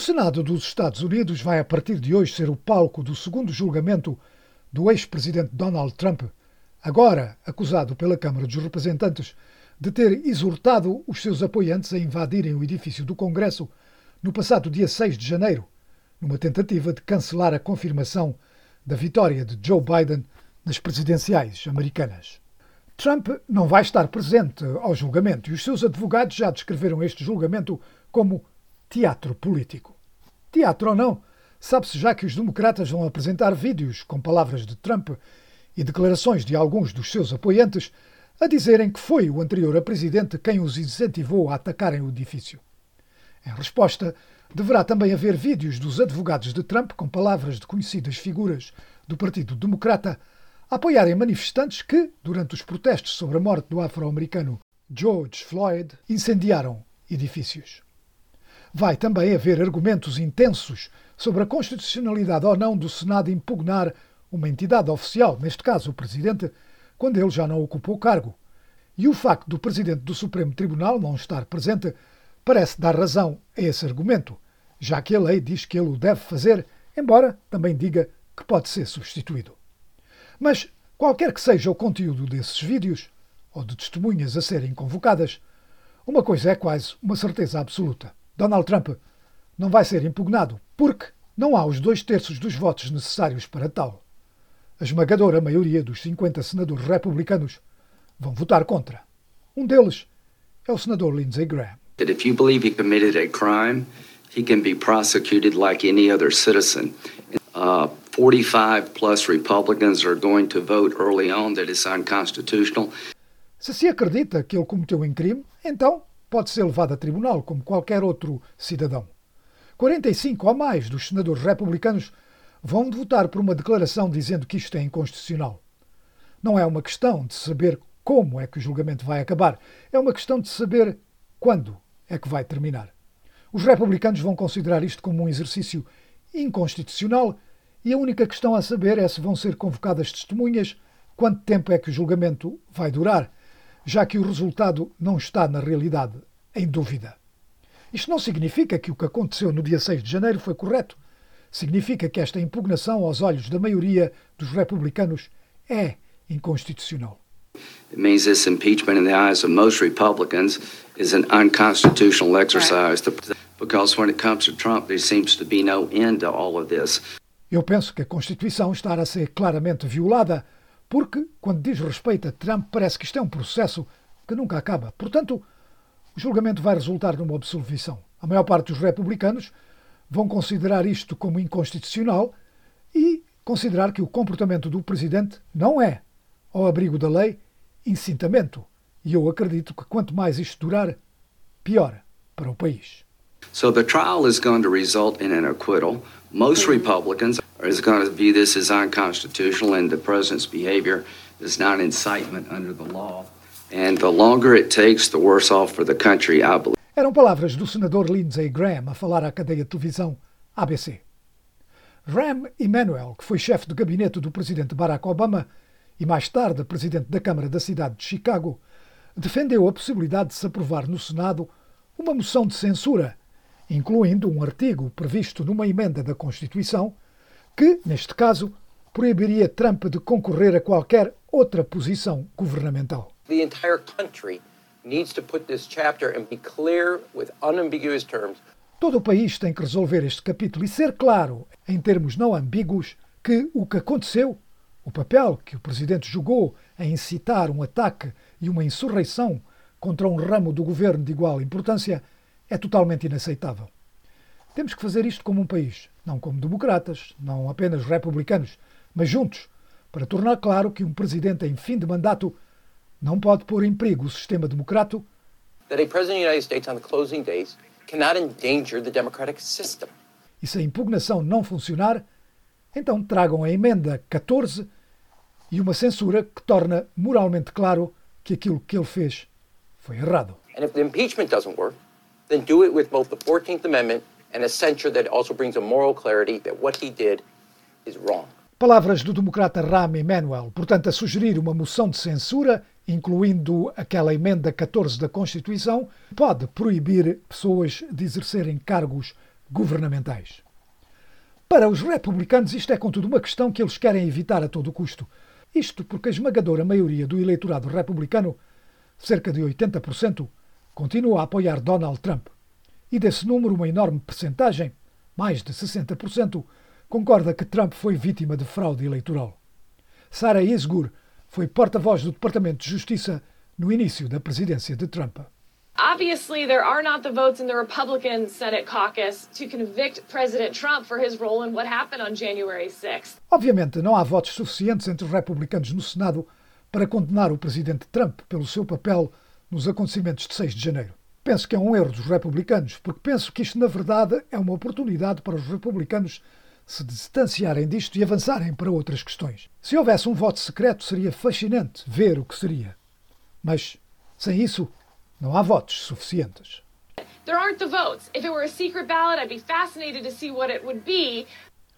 Senado dos Estados Unidos vai a partir de hoje ser o palco do segundo julgamento do ex-presidente Donald Trump, agora acusado pela Câmara dos Representantes de ter exortado os seus apoiantes a invadirem o edifício do Congresso no passado dia 6 de janeiro, numa tentativa de cancelar a confirmação da vitória de Joe Biden nas presidenciais americanas. Trump não vai estar presente ao julgamento e os seus advogados já descreveram este julgamento como teatro político. Teatro ou não, sabe-se já que os democratas vão apresentar vídeos com palavras de Trump e declarações de alguns dos seus apoiantes a dizerem que foi o anterior a presidente quem os incentivou a atacarem o edifício. Em resposta, deverá também haver vídeos dos advogados de Trump com palavras de conhecidas figuras do Partido Democrata a apoiarem manifestantes que, durante os protestos sobre a morte do afro-americano George Floyd, incendiaram edifícios. Vai também haver argumentos intensos sobre a constitucionalidade ou não do Senado impugnar uma entidade oficial, neste caso o Presidente, quando ele já não ocupou o cargo. E o facto do Presidente do Supremo Tribunal não estar presente parece dar razão a esse argumento, já que a lei diz que ele o deve fazer, embora também diga que pode ser substituído. Mas, qualquer que seja o conteúdo desses vídeos, ou de testemunhas a serem convocadas, uma coisa é quase uma certeza absoluta. Donald Trump não vai ser impugnado, porque não há os dois terços dos votos necessários para tal. A esmagadora maioria dos 50 senadores republicanos vão votar contra. Um deles é o senador Lindsey Graham. That if you believe he committed a crime, he can be prosecuted like any other citizen. Uh, 45 plus Republicans are going to vote early on that it's unconstitutional. Se se acredita que ele cometeu um crime, então pode ser levado a tribunal como qualquer outro cidadão. 45 ou mais dos senadores republicanos vão votar por uma declaração dizendo que isto é inconstitucional. Não é uma questão de saber como é que o julgamento vai acabar, é uma questão de saber quando é que vai terminar. Os republicanos vão considerar isto como um exercício inconstitucional e a única questão a saber é se vão ser convocadas testemunhas, quanto tempo é que o julgamento vai durar já que o resultado não está, na realidade, em dúvida. Isto não significa que o que aconteceu no dia 6 de janeiro foi correto. Significa que esta impugnação, aos olhos da maioria dos republicanos, é inconstitucional. It means this impeachment, in the eyes of most Republicans, is an unconstitutional exercise because when it comes to Trump, there seems to be no end to all of this. Eu penso que a Constituição está a ser claramente violada porque, quando diz respeito a Trump, parece que isto é um processo que nunca acaba. Portanto, o julgamento vai resultar numa absolvição. A maior parte dos republicanos vão considerar isto como inconstitucional e considerar que o comportamento do presidente não é, ao abrigo da lei, incitamento. E eu acredito que quanto mais isto durar, pior para o país. So the trial is going to result in an acquittal. Most Republicans are going to this as unconstitutional, and the president's behavior is not incitement under the law. And the longer it takes, the worse off for the country, I believe. Eram palavras do senador Lindsey Graham a falar à cadeia de televisão ABC. Rahm Emanuel, que foi chefe de gabinete do presidente Barack Obama e mais tarde presidente da Câmara da cidade de Chicago, defendeu a possibilidade de se aprovar no Senado uma moção de censura incluindo um artigo previsto numa emenda da Constituição que, neste caso, proibiria Trump de concorrer a qualquer outra posição governamental. The entire country needs to put this chapter and be clear with unambiguous terms. Todo o país tem que resolver este capítulo e ser claro, em termos não ambíguos, que o que aconteceu, o papel que o presidente jogou em incitar um ataque e uma insurreição contra um ramo do governo de igual importância, é totalmente inaceitável. Temos que fazer isto como um país, não como democratas, não apenas republicanos, mas juntos, para tornar claro que um presidente em fim de mandato não pode pôr em perigo o sistema democrático. That a president of the United States on the closing days cannot endanger the democratic system. E se a impugnação não funcionar, então tragam a emenda 14 e uma censura que torna moralmente claro que aquilo que ele fez foi errado. And if the impeachment doesn't work, then do it with both the 14th Amendment and a censure that also brings a moral clarity that what he did is wrong. Palavras do democrata Rahm Emanuel, portanto, a sugerir uma moção de censura, incluindo aquela emenda 14 da Constituição, pode proibir pessoas de exercerem cargos governamentais. Para os republicanos, isto é, contudo, uma questão que eles querem evitar a todo custo. Isto porque a esmagadora maioria do eleitorado republicano, cerca de 80%, continua a apoiar Donald Trump. E desse número, uma enorme percentagem, mais de 60%, concorda que Trump foi vítima de fraude eleitoral. Sarah Isgur foi porta-voz do Departamento de Justiça no início da presidência de Trump. Obviously, there are not the votes in the Republican Senate caucus to convict President Trump for his role in what happened on January 6th. Obviamente, não há votos suficientes entre os republicanos no Senado para condenar o presidente Trump pelo seu papel nos acontecimentos de 6 de janeiro. Penso que é um erro dos republicanos, porque penso que isto, na verdade, é uma oportunidade para os republicanos se distanciarem disto e avançarem para outras questões. Se houvesse um voto secreto, seria fascinante ver o que seria. Mas, sem isso, não há votos suficientes. Ballot.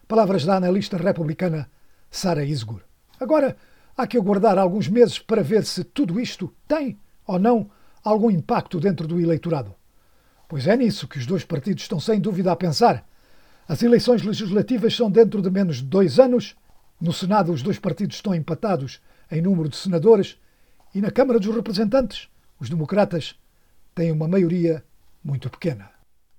Palavras da analista republicana Sarah Isgur. Agora, há que aguardar alguns meses para ver se tudo isto tem ou não algum impacto dentro do eleitorado. Pois é nisso que os dois partidos estão sem dúvida a pensar. As eleições legislativas são dentro de menos de dois anos. No Senado, os dois partidos estão empatados em número de senadores. E na Câmara dos Representantes, os democratas têm uma maioria muito pequena.